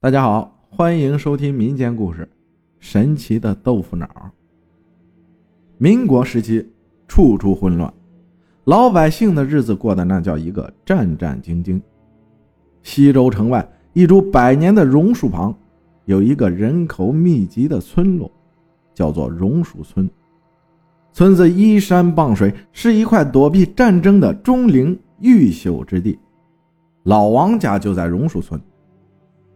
大家好，欢迎收听民间故事《神奇的豆腐脑》。民国时期，处处混乱，老百姓的日子过得那叫一个战战兢兢。西周城外一株百年的榕树旁，有一个人口密集的村落，叫做榕树村。村子依山傍水，是一块躲避战争的钟灵毓秀之地。老王家就在榕树村。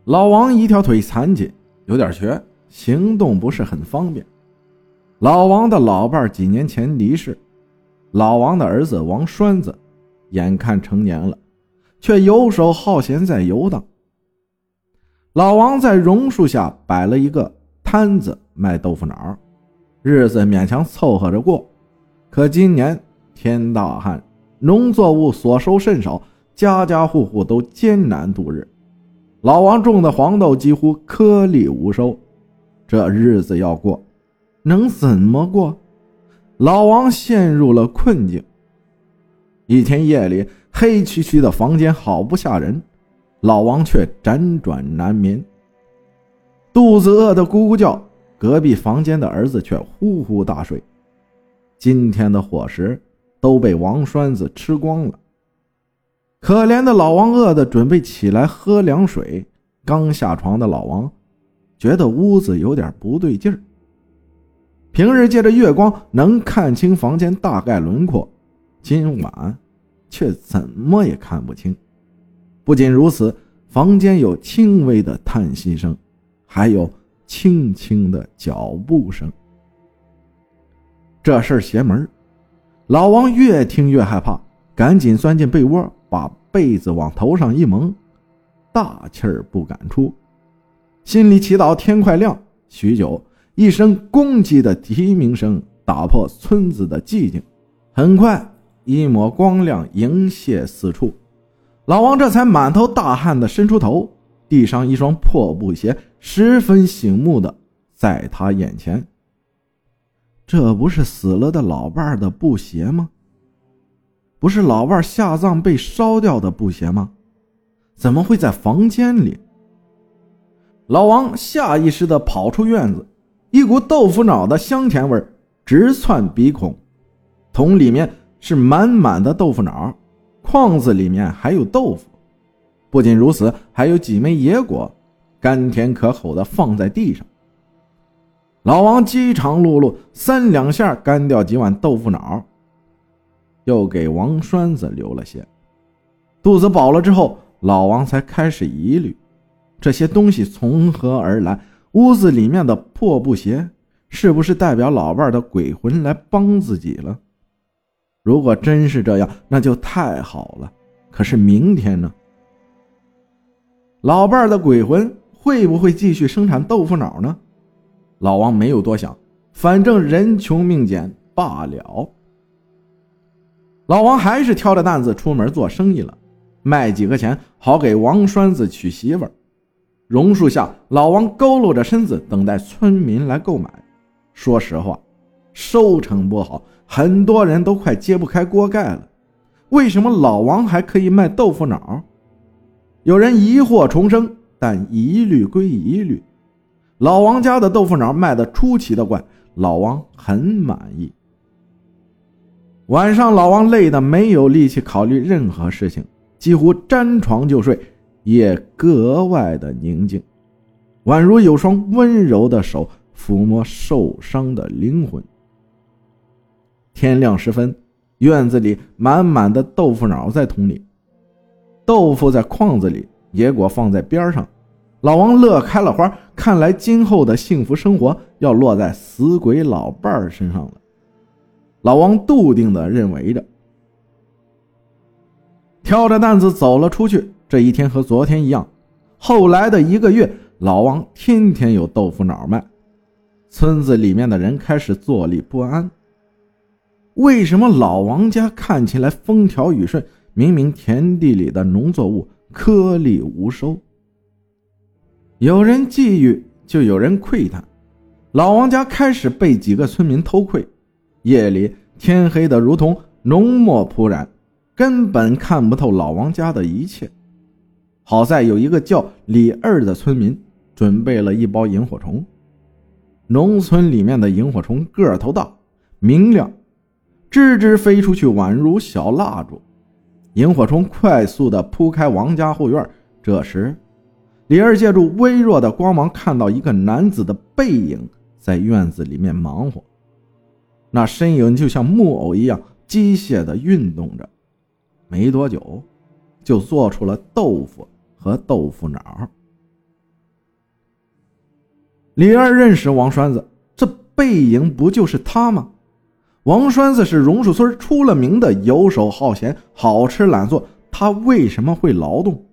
老王一条腿残疾，有点瘸，行动不是很方便。老王的老伴几年前离世，老王的儿子王栓子眼看成年了，却游手好闲在游荡。老王在榕树下摆了一个摊子卖豆腐脑，日子勉强凑合着过。可今年天大旱，农作物所收甚少，家家户户都艰难度日。老王种的黄豆几乎颗粒无收，这日子要过，能怎么过？老王陷入了困境。一天夜里，黑黢黢的房间好不吓人，老王却辗转难眠，肚子饿得咕咕叫。隔壁房间的儿子却呼呼大睡。今天的伙食都被王栓子吃光了。可怜的老王饿得准备起来喝凉水，刚下床的老王觉得屋子有点不对劲儿。平日借着月光能看清房间大概轮廓，今晚却怎么也看不清。不仅如此，房间有轻微的叹息声，还有轻轻的脚步声。这事儿邪门老王越听越害怕，赶紧钻进被窝。把被子往头上一蒙，大气儿不敢出，心里祈祷天快亮。许久，一声公鸡的啼鸣声打破村子的寂静。很快，一抹光亮迎泻四处，老王这才满头大汗的伸出头，地上一双破布鞋十分醒目的在他眼前。这不是死了的老伴的布鞋吗？不是老伴下葬被烧掉的布鞋吗？怎么会在房间里？老王下意识地跑出院子，一股豆腐脑的香甜味直窜鼻孔。桶里面是满满的豆腐脑，筐子里面还有豆腐。不仅如此，还有几枚野果，甘甜可口的放在地上。老王饥肠辘辘，三两下干掉几碗豆腐脑。又给王栓子留了些，肚子饱了之后，老王才开始疑虑：这些东西从何而来？屋子里面的破布鞋，是不是代表老伴的鬼魂来帮自己了？如果真是这样，那就太好了。可是明天呢？老伴的鬼魂会不会继续生产豆腐脑呢？老王没有多想，反正人穷命贱，罢了。老王还是挑着担子出门做生意了，卖几个钱好给王栓子娶媳妇儿。榕树下，老王佝偻着身子等待村民来购买。说实话，收成不好，很多人都快揭不开锅盖了。为什么老王还可以卖豆腐脑？有人疑惑重生，但疑虑归疑虑，老王家的豆腐脑卖的出奇的怪，老王很满意。晚上，老王累得没有力气考虑任何事情，几乎沾床就睡，也格外的宁静，宛如有双温柔的手抚摸受伤的灵魂。天亮时分，院子里满满的豆腐脑在桶里，豆腐在筐子里，野果放在边上。老王乐开了花，看来今后的幸福生活要落在死鬼老伴儿身上了。老王笃定的认为着，挑着担子走了出去。这一天和昨天一样。后来的一个月，老王天天有豆腐脑卖，村子里面的人开始坐立不安。为什么老王家看起来风调雨顺，明明田地里的农作物颗粒无收？有人觊觎，就有人窥探。老王家开始被几个村民偷窥。夜里天黑的如同浓墨铺染，根本看不透老王家的一切。好在有一个叫李二的村民准备了一包萤火虫。农村里面的萤火虫个头大，明亮，吱吱飞出去，宛如小蜡烛。萤火虫快速地铺开王家后院。这时，李二借助微弱的光芒，看到一个男子的背影在院子里面忙活。那身影就像木偶一样机械的运动着。没多久，就做出了豆腐和豆腐脑。李二认识王栓子，这背影不就是他吗？王栓子是榕树村出了名的游手好闲、好吃懒做，他为什么会劳动？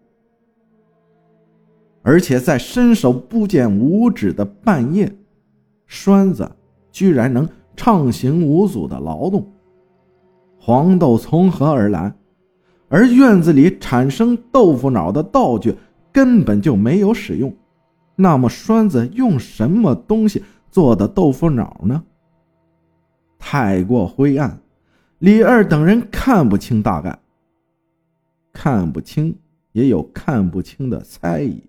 而且在伸手不见五指的半夜，栓子居然能畅行无阻的劳动。黄豆从何而来？而院子里产生豆腐脑的道具根本就没有使用。那么栓子用什么东西做的豆腐脑呢？太过灰暗，李二等人看不清大概。看不清，也有看不清的猜疑。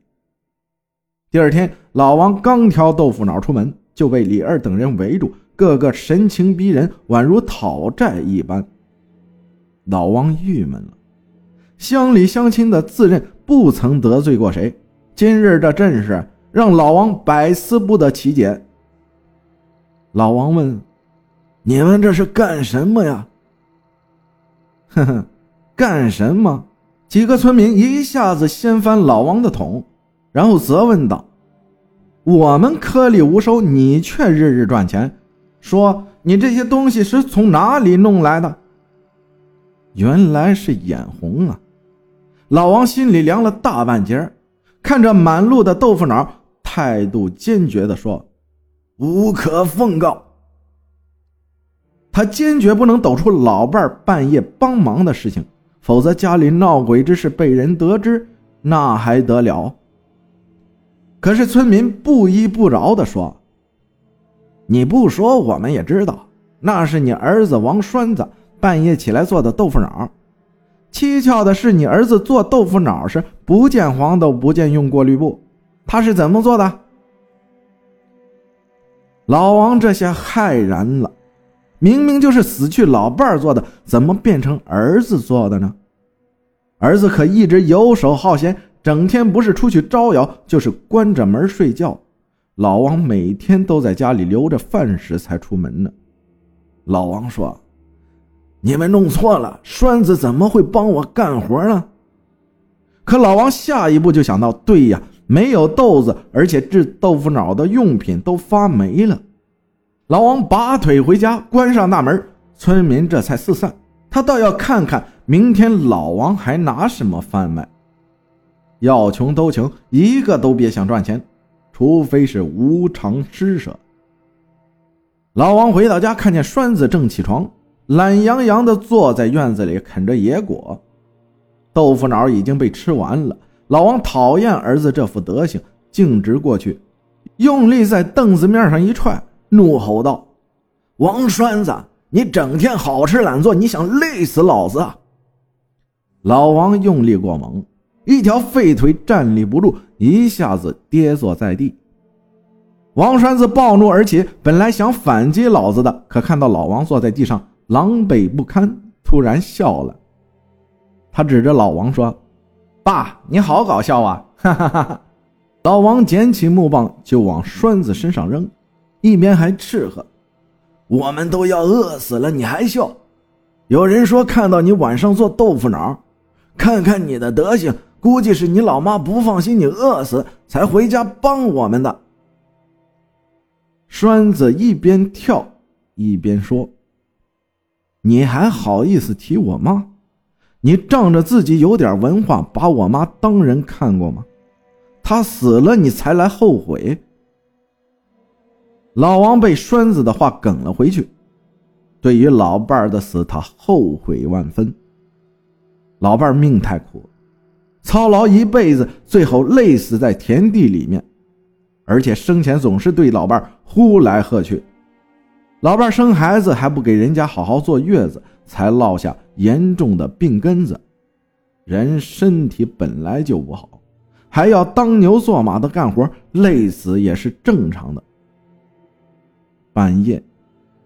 第二天，老王刚挑豆腐脑出门，就被李二等人围住，个个神情逼人，宛如讨债一般。老王郁闷了，乡里乡亲的自认不曾得罪过谁，今日这阵势。让老王百思不得其解。老王问：“你们这是干什么呀？”“哼哼，干什么？”几个村民一下子掀翻老王的桶，然后责问道：“我们颗粒无收，你却日日赚钱，说你这些东西是从哪里弄来的？”原来是眼红啊！老王心里凉了大半截，看着满路的豆腐脑。态度坚决地说：“无可奉告。”他坚决不能抖出老伴半夜帮忙的事情，否则家里闹鬼之事被人得知，那还得了？可是村民不依不饶地说：“你不说我们也知道，那是你儿子王栓子半夜起来做的豆腐脑。蹊跷的是，你儿子做豆腐脑时不见黄豆，不见用过滤布。”他是怎么做的？老王这下骇然了，明明就是死去老伴做的，怎么变成儿子做的呢？儿子可一直游手好闲，整天不是出去招摇，就是关着门睡觉。老王每天都在家里留着饭食才出门呢。老王说：“你们弄错了，栓子怎么会帮我干活呢？”可老王下一步就想到：“对呀。”没有豆子，而且制豆腐脑的用品都发霉了。老王拔腿回家，关上大门，村民这才四散。他倒要看看明天老王还拿什么贩卖。要穷都穷，一个都别想赚钱，除非是无偿施舍。老王回到家，看见栓子正起床，懒洋洋地坐在院子里啃着野果，豆腐脑已经被吃完了。老王讨厌儿子这副德行，径直过去，用力在凳子面上一踹，怒吼道：“王栓子，你整天好吃懒做，你想累死老子？”啊！”老王用力过猛，一条废腿站立不住，一下子跌坐在地。王栓子暴怒而起，本来想反击老子的，可看到老王坐在地上狼狈不堪，突然笑了。他指着老王说。爸，你好搞笑啊！哈哈哈哈！老王捡起木棒就往栓子身上扔，一边还斥喝：“我们都要饿死了，你还笑？有人说看到你晚上做豆腐脑，看看你的德行，估计是你老妈不放心你饿死，才回家帮我们的。”栓子一边跳一边说：“你还好意思提我妈？”你仗着自己有点文化，把我妈当人看过吗？她死了，你才来后悔。老王被栓子的话梗了回去，对于老伴儿的死，他后悔万分。老伴儿命太苦，操劳一辈子，最后累死在田地里面，而且生前总是对老伴呼来喝去。老伴生孩子还不给人家好好坐月子，才落下。严重的病根子，人身体本来就不好，还要当牛做马的干活，累死也是正常的。半夜，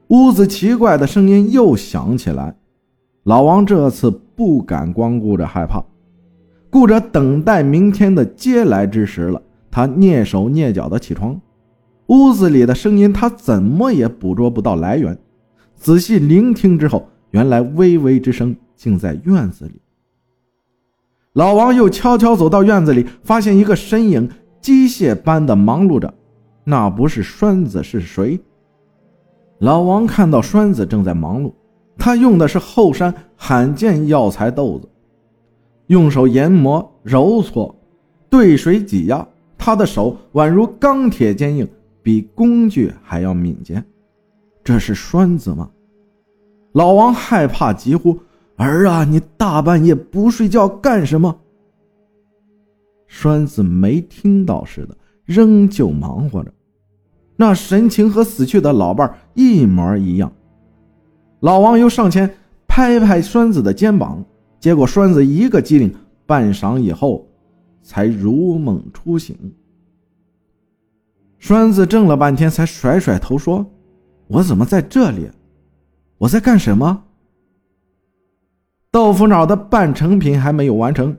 屋子奇怪的声音又响起来。老王这次不敢光顾着害怕，顾着等待明天的接来之时了。他蹑手蹑脚的起床，屋子里的声音他怎么也捕捉不到来源。仔细聆听之后，原来微微之声竟在院子里。老王又悄悄走到院子里，发现一个身影机械般的忙碌着。那不是栓子是谁？老王看到栓子正在忙碌，他用的是后山罕见药材豆子，用手研磨、揉搓、兑水、挤压，他的手宛如钢铁坚硬，比工具还要敏捷。这是栓子吗？老王害怕，急呼。儿啊，你大半夜不睡觉干什么？栓子没听到似的，仍旧忙活着，那神情和死去的老伴一模一样。老王又上前拍拍栓子的肩膀，结果栓子一个机灵，半晌以后才如梦初醒。栓子怔了半天，才甩甩头说：“我怎么在这里？我在干什么？”豆腐脑的半成品还没有完成，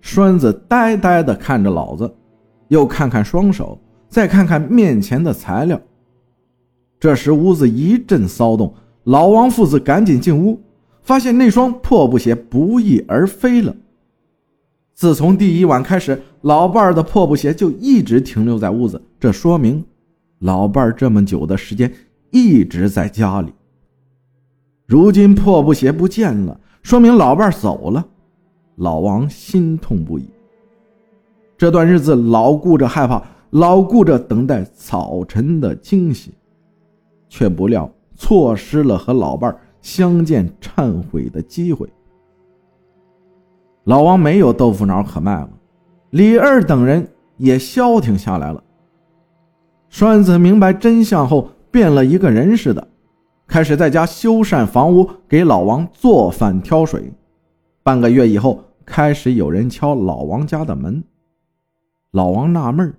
栓子呆呆地看着老子，又看看双手，再看看面前的材料。这时屋子一阵骚动，老王父子赶紧进屋，发现那双破布鞋不翼而飞了。自从第一晚开始，老伴儿的破布鞋就一直停留在屋子，这说明老伴儿这么久的时间一直在家里。如今破布鞋不见了。说明老伴走了，老王心痛不已。这段日子老顾着害怕，老顾着等待早晨的惊喜，却不料错失了和老伴相见忏悔的机会。老王没有豆腐脑可卖了，李二等人也消停下来了。栓子明白真相后，变了一个人似的。开始在家修缮房屋，给老王做饭挑水。半个月以后，开始有人敲老王家的门。老王纳闷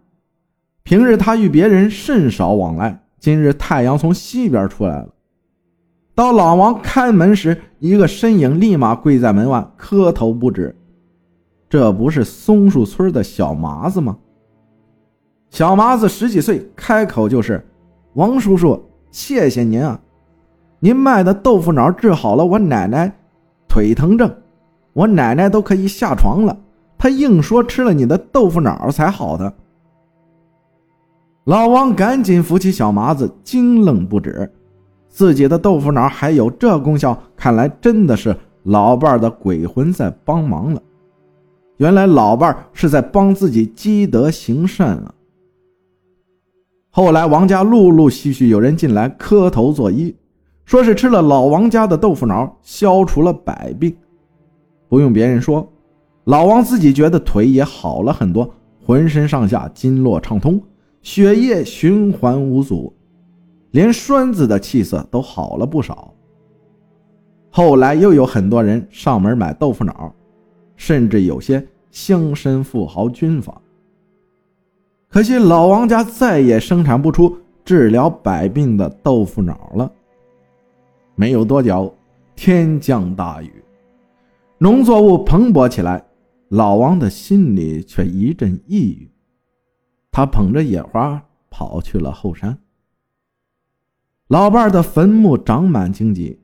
平日他与别人甚少往来，今日太阳从西边出来了。当老王开门时，一个身影立马跪在门外磕头不止。这不是松树村的小麻子吗？小麻子十几岁，开口就是：“王叔叔，谢谢您啊！”您卖的豆腐脑治好了我奶奶腿疼症，我奶奶都可以下床了。她硬说吃了你的豆腐脑才好的。老王赶紧扶起小麻子，惊愣不止，自己的豆腐脑还有这功效，看来真的是老伴的鬼魂在帮忙了。原来老伴是在帮自己积德行善啊。后来王家陆陆续续有人进来磕头作揖。说是吃了老王家的豆腐脑，消除了百病。不用别人说，老王自己觉得腿也好了很多，浑身上下经络畅通，血液循环无阻，连栓子的气色都好了不少。后来又有很多人上门买豆腐脑，甚至有些乡绅富豪军阀。可惜老王家再也生产不出治疗百病的豆腐脑了。没有多久，天降大雨，农作物蓬勃起来。老王的心里却一阵抑郁。他捧着野花跑去了后山。老伴的坟墓长满荆棘，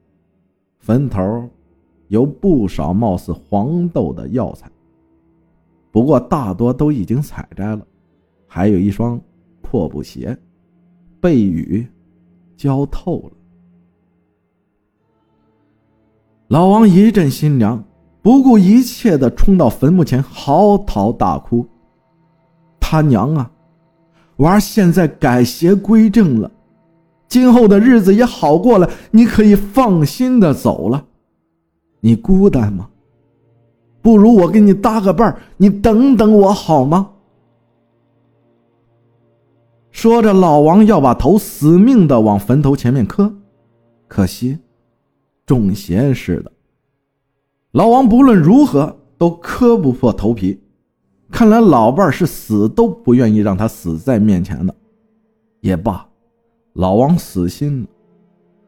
坟头有不少貌似黄豆的药材，不过大多都已经采摘了。还有一双破布鞋，被雨浇透了。老王一阵心凉，不顾一切的冲到坟墓前，嚎啕大哭：“他娘啊，娃现在改邪归正了，今后的日子也好过了，你可以放心的走了。你孤单吗？不如我给你搭个伴儿，你等等我好吗？”说着，老王要把头死命的往坟头前面磕，可惜。中邪似的，老王不论如何都磕不破头皮。看来老伴是死都不愿意让他死在面前的。也罢，老王死心了。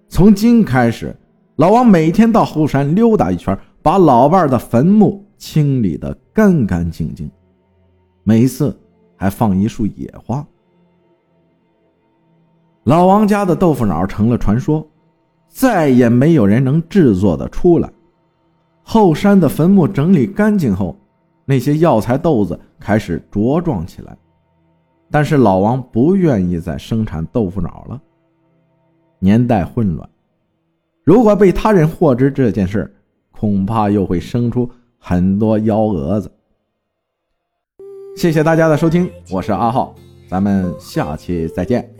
从今开始，老王每天到后山溜达一圈，把老伴的坟墓清理得干干净净，每次还放一束野花。老王家的豆腐脑成了传说，再也没有人能制作的出来。后山的坟墓整理干净后，那些药材豆子开始茁壮起来。但是老王不愿意再生产豆腐脑了。年代混乱，如果被他人获知这件事，恐怕又会生出很多幺蛾子。谢谢大家的收听，我是阿浩，咱们下期再见。